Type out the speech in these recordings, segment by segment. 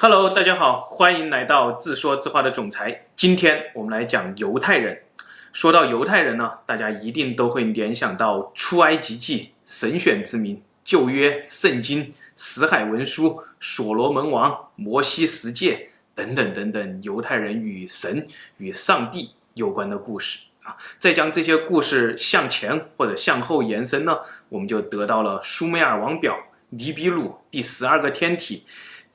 Hello，大家好，欢迎来到自说自话的总裁。今天我们来讲犹太人。说到犹太人呢，大家一定都会联想到出埃及记、神选之民、旧约圣经、死海文书、所罗门王、摩西十诫等等等等，犹太人与神与上帝有关的故事啊。再将这些故事向前或者向后延伸呢，我们就得到了苏美尔王表、尼比鲁、第十二个天体。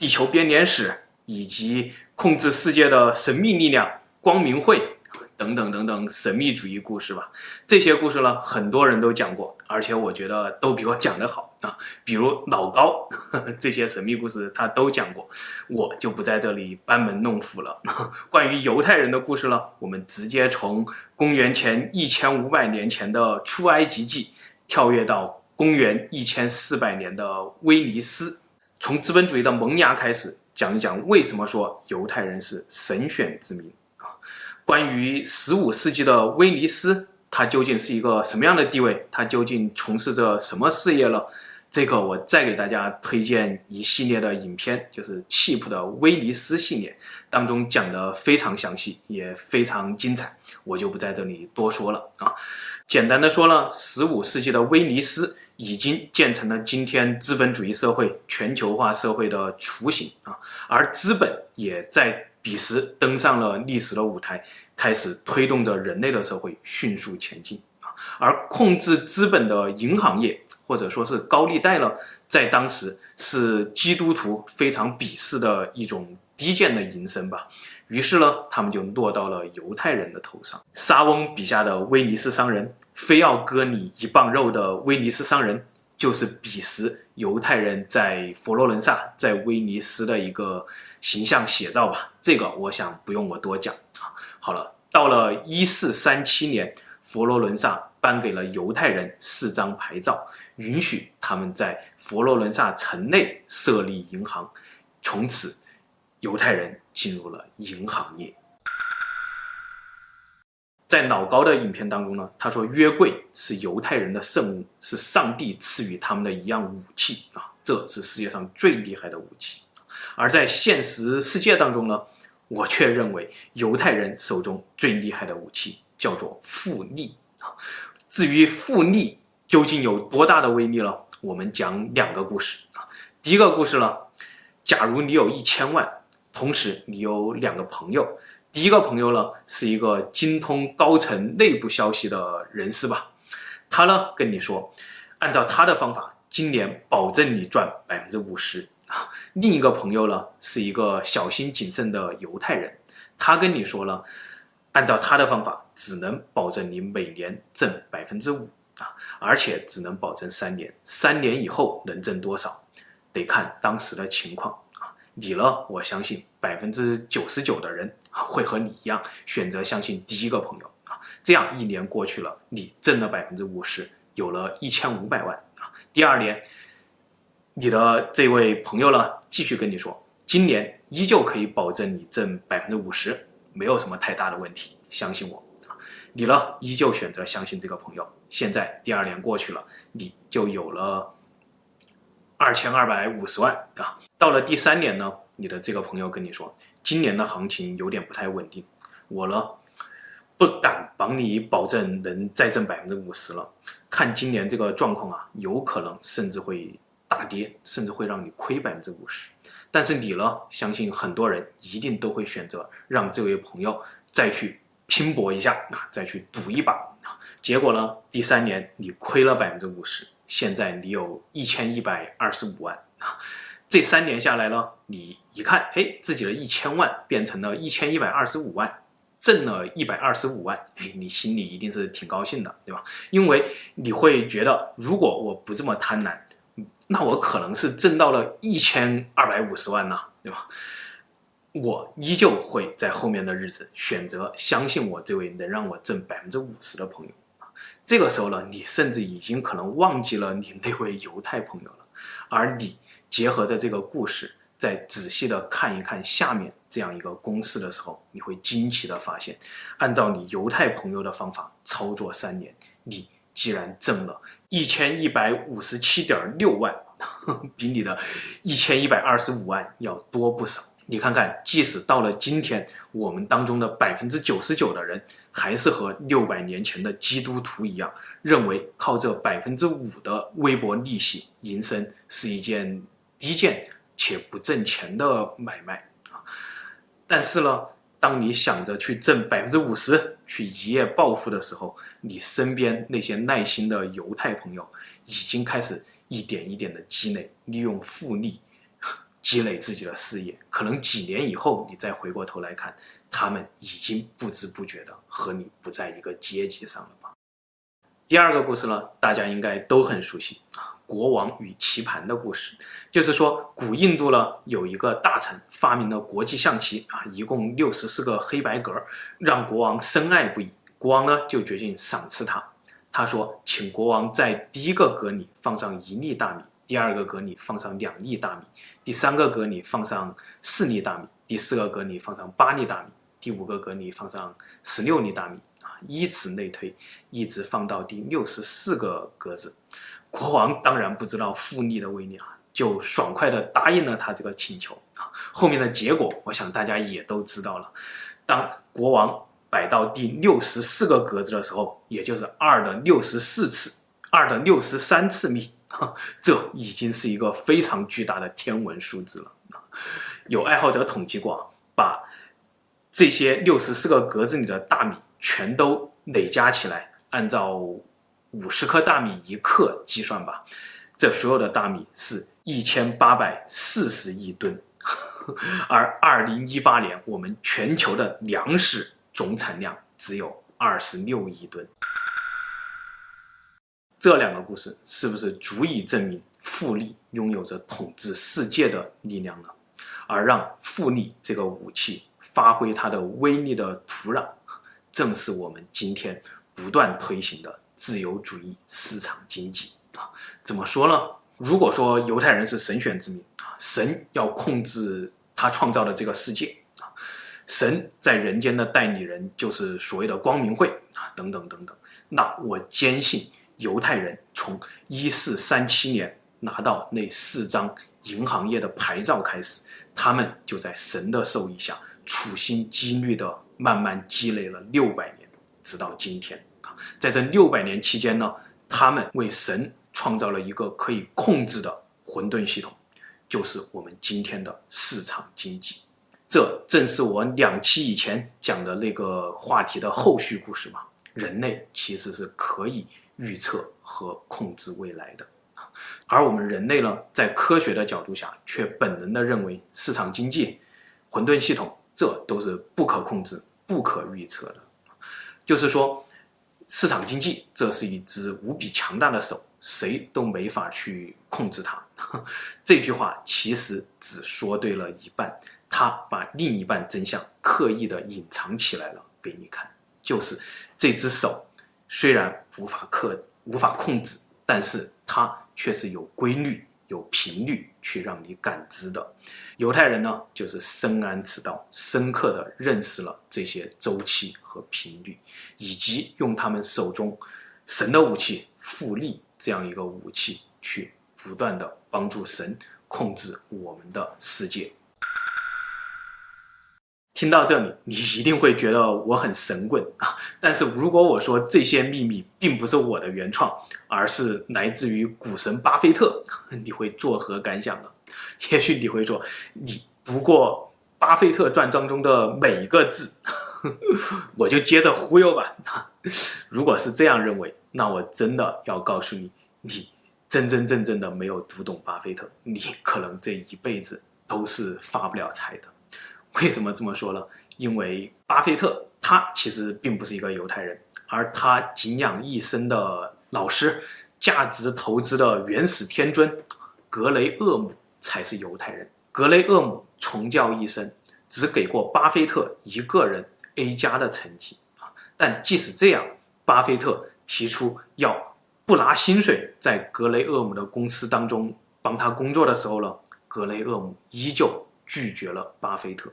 地球编年史以及控制世界的神秘力量、光明会等等等等神秘主义故事吧。这些故事呢，很多人都讲过，而且我觉得都比我讲得好啊。比如老高呵呵，这些神秘故事他都讲过，我就不在这里班门弄斧了。关于犹太人的故事呢，我们直接从公元前一千五百年前的出埃及记跳跃到公元一千四百年的威尼斯。从资本主义的萌芽开始讲一讲，为什么说犹太人是神选之民啊？关于十五世纪的威尼斯，它究竟是一个什么样的地位？它究竟从事着什么事业呢？这个我再给大家推荐一系列的影片，就是《Cheap 的威尼斯》系列，当中讲的非常详细，也非常精彩，我就不在这里多说了啊。简单的说呢，十五世纪的威尼斯。已经建成了今天资本主义社会、全球化社会的雏形啊，而资本也在彼时登上了历史的舞台，开始推动着人类的社会迅速前进啊。而控制资本的银行业，或者说是高利贷呢，在当时是基督徒非常鄙视的一种低贱的营生吧。于是呢，他们就落到了犹太人的头上。莎翁笔下的威尼斯商人，非要割你一磅肉的威尼斯商人，就是彼时犹太人在佛罗伦萨、在威尼斯的一个形象写照吧。这个我想不用我多讲啊。好了，到了一四三七年，佛罗伦萨颁给了犹太人四张牌照，允许他们在佛罗伦萨城内设立银行，从此。犹太人进入了银行业。在老高的影片当中呢，他说约柜是犹太人的圣物，是上帝赐予他们的一样武器啊，这是世界上最厉害的武器。而在现实世界当中呢，我却认为犹太人手中最厉害的武器叫做复利啊。至于复利究竟有多大的威力呢？我们讲两个故事啊。第一个故事呢，假如你有一千万。同时，你有两个朋友。第一个朋友呢，是一个精通高层内部消息的人士吧。他呢跟你说，按照他的方法，今年保证你赚百分之五十啊。另一个朋友呢，是一个小心谨慎的犹太人，他跟你说了，按照他的方法，只能保证你每年挣百分之五啊，而且只能保证三年，三年以后能挣多少，得看当时的情况。你呢？我相信百分之九十九的人，会和你一样选择相信第一个朋友啊。这样一年过去了，你挣了百分之五十，有了一千五百万啊。第二年，你的这位朋友呢，继续跟你说，今年依旧可以保证你挣百分之五十，没有什么太大的问题，相信我啊。你呢，依旧选择相信这个朋友。现在第二年过去了，你就有了二千二百五十万啊。到了第三年呢，你的这个朋友跟你说，今年的行情有点不太稳定，我呢不敢帮你保证能再挣百分之五十了，看今年这个状况啊，有可能甚至会大跌，甚至会让你亏百分之五十。但是你呢，相信很多人一定都会选择让这位朋友再去拼搏一下啊，再去赌一把啊。结果呢，第三年你亏了百分之五十，现在你有一千一百二十五万啊。这三年下来呢，你一看，哎，自己的一千万变成了一千一百二十五万，挣了一百二十五万，哎，你心里一定是挺高兴的，对吧？因为你会觉得，如果我不这么贪婪，那我可能是挣到了一千二百五十万呢，对吧？我依旧会在后面的日子选择相信我这位能让我挣百分之五十的朋友。这个时候呢，你甚至已经可能忘记了你那位犹太朋友了，而你。结合着这个故事，再仔细的看一看下面这样一个公式的时候，你会惊奇的发现，按照你犹太朋友的方法操作三年，你既然挣了一千一百五十七点六万，比你的一千一百二十五万要多不少。你看看，即使到了今天，我们当中的百分之九十九的人，还是和六百年前的基督徒一样，认为靠这百分之五的微薄利息营生是一件低贱且不挣钱的买卖啊。但是呢，当你想着去挣百分之五十，去一夜暴富的时候，你身边那些耐心的犹太朋友已经开始一点一点的积累，利用复利。积累自己的事业，可能几年以后你再回过头来看，他们已经不知不觉的和你不在一个阶级上了吧。第二个故事呢，大家应该都很熟悉啊，国王与棋盘的故事，就是说古印度呢有一个大臣发明了国际象棋啊，一共六十四个黑白格，让国王深爱不已。国王呢就决定赏赐他，他说，请国王在第一个格里放上一粒大米。第二个格里放上两粒大米，第三个格里放上四粒大米，第四个格里放上八粒大米，第五个格里放上十六粒大米啊，依此类推，一直放到第六十四个格子。国王当然不知道复利的威力啊，就爽快地答应了他这个请求啊。后面的结果，我想大家也都知道了。当国王摆到第六十四个格子的时候，也就是二的六十四次，二的六十三次幂。这已经是一个非常巨大的天文数字了。有爱好者统计过，把这些六十四个格子里的大米全都累加起来，按照五十克大米一克计算吧，这所有的大米是一千八百四十亿吨。而二零一八年，我们全球的粮食总产量只有二十六亿吨。这两个故事是不是足以证明复利拥有着统治世界的力量呢？而让复利这个武器发挥它的威力的土壤，正是我们今天不断推行的自由主义市场经济啊！怎么说呢？如果说犹太人是神选之民啊，神要控制他创造的这个世界啊，神在人间的代理人就是所谓的光明会啊，等等等等，那我坚信。犹太人从一四三七年拿到那四张银行业的牌照开始，他们就在神的授意下，处心积虑地慢慢积累了六百年，直到今天啊，在这六百年期间呢，他们为神创造了一个可以控制的混沌系统，就是我们今天的市场经济。这正是我两期以前讲的那个话题的后续故事嘛。人类其实是可以。预测和控制未来的，而我们人类呢，在科学的角度下，却本能的认为市场经济、混沌系统，这都是不可控制、不可预测的。就是说，市场经济这是一只无比强大的手，谁都没法去控制它。这句话其实只说对了一半，他把另一半真相刻意地隐藏起来了给你看，就是这只手。虽然无法克、无法控制，但是它却是有规律、有频率去让你感知的。犹太人呢，就是深谙此道，深刻地认识了这些周期和频率，以及用他们手中神的武器——复利这样一个武器，去不断地帮助神控制我们的世界。听到这里，你一定会觉得我很神棍啊！但是如果我说这些秘密并不是我的原创，而是来自于股神巴菲特，你会作何感想呢？也许你会说，你读过《巴菲特传》当中的每一个字，我就接着忽悠吧。如果是这样认为，那我真的要告诉你，你真真正正的没有读懂巴菲特，你可能这一辈子都是发不了财的。为什么这么说呢？因为巴菲特他其实并不是一个犹太人，而他敬仰一生的老师、价值投资的原始天尊格雷厄姆才是犹太人。格雷厄姆从教一生，只给过巴菲特一个人 A 加的成绩啊。但即使这样，巴菲特提出要不拿薪水在格雷厄姆的公司当中帮他工作的时候呢，格雷厄姆依旧。拒绝了巴菲特，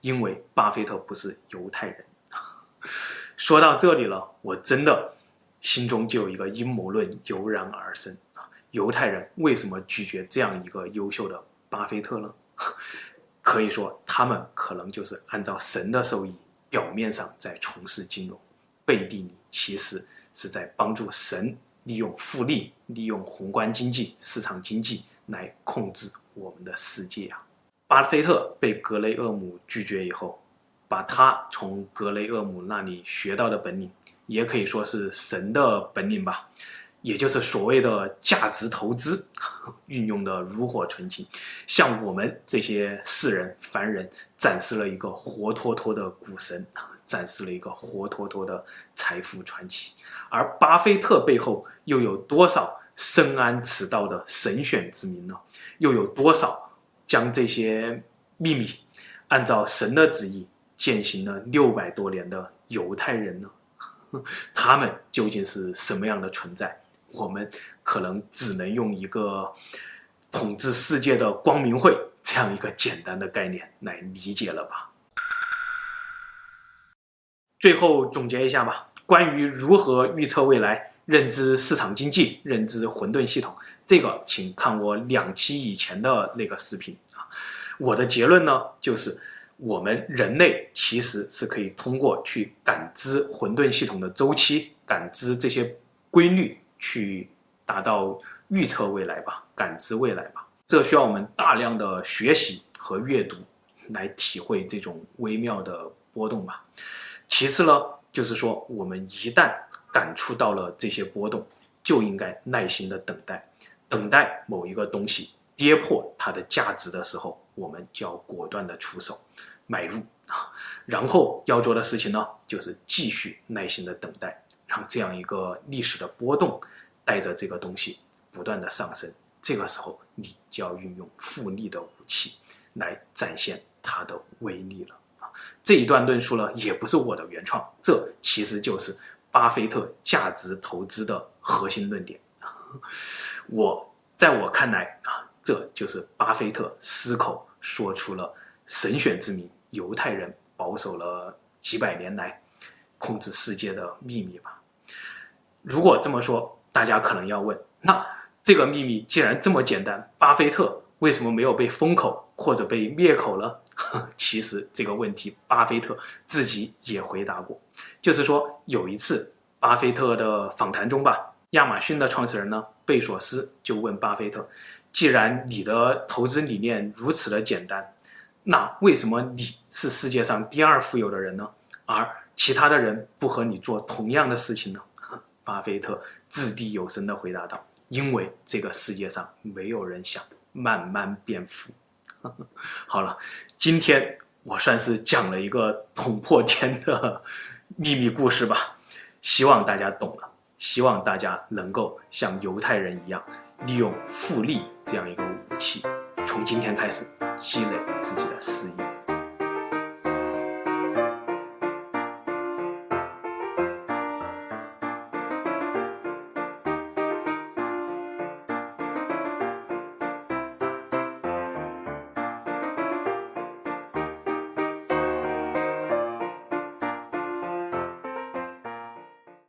因为巴菲特不是犹太人。说到这里了，我真的心中就有一个阴谋论油然而生啊！犹太人为什么拒绝这样一个优秀的巴菲特呢？可以说，他们可能就是按照神的授意，表面上在从事金融，背地里其实是在帮助神利用复利、利用宏观经济、市场经济来控制我们的世界啊！巴菲特被格雷厄姆拒绝以后，把他从格雷厄姆那里学到的本领，也可以说是神的本领吧。也就是所谓的价值投资，运用的炉火纯青，向我们这些世人凡人展示了一个活脱脱的股神，展示了一个活脱脱的财富传奇。而巴菲特背后又有多少深谙此道的神选之民呢？又有多少将这些秘密按照神的旨意践行了六百多年的犹太人呢？他们究竟是什么样的存在？我们可能只能用一个统治世界的光明会这样一个简单的概念来理解了吧。最后总结一下吧，关于如何预测未来、认知市场经济、认知混沌系统，这个请看我两期以前的那个视频啊。我的结论呢，就是我们人类其实是可以通过去感知混沌系统的周期、感知这些规律。去达到预测未来吧，感知未来吧，这需要我们大量的学习和阅读来体会这种微妙的波动吧。其次呢，就是说我们一旦感触到了这些波动，就应该耐心的等待，等待某一个东西跌破它的价值的时候，我们就要果断的出手买入啊。然后要做的事情呢，就是继续耐心的等待。让这样一个历史的波动带着这个东西不断的上升，这个时候你就要运用复利的武器来展现它的威力了啊！这一段论述呢，也不是我的原创，这其实就是巴菲特价值投资的核心论点。我在我看来啊，这就是巴菲特失口说出了神选之名犹太人保守了几百年来控制世界的秘密吧。如果这么说，大家可能要问：那这个秘密既然这么简单，巴菲特为什么没有被封口或者被灭口呢？其实这个问题，巴菲特自己也回答过，就是说有一次巴菲特的访谈中吧，亚马逊的创始人呢贝索斯就问巴菲特：既然你的投资理念如此的简单，那为什么你是世界上第二富有的人呢？而其他的人不和你做同样的事情呢？巴菲特掷地有声地回答道：“因为这个世界上没有人想慢慢变富。”好了，今天我算是讲了一个捅破天的秘密故事吧，希望大家懂了，希望大家能够像犹太人一样，利用复利这样一个武器，从今天开始积累自己的事业。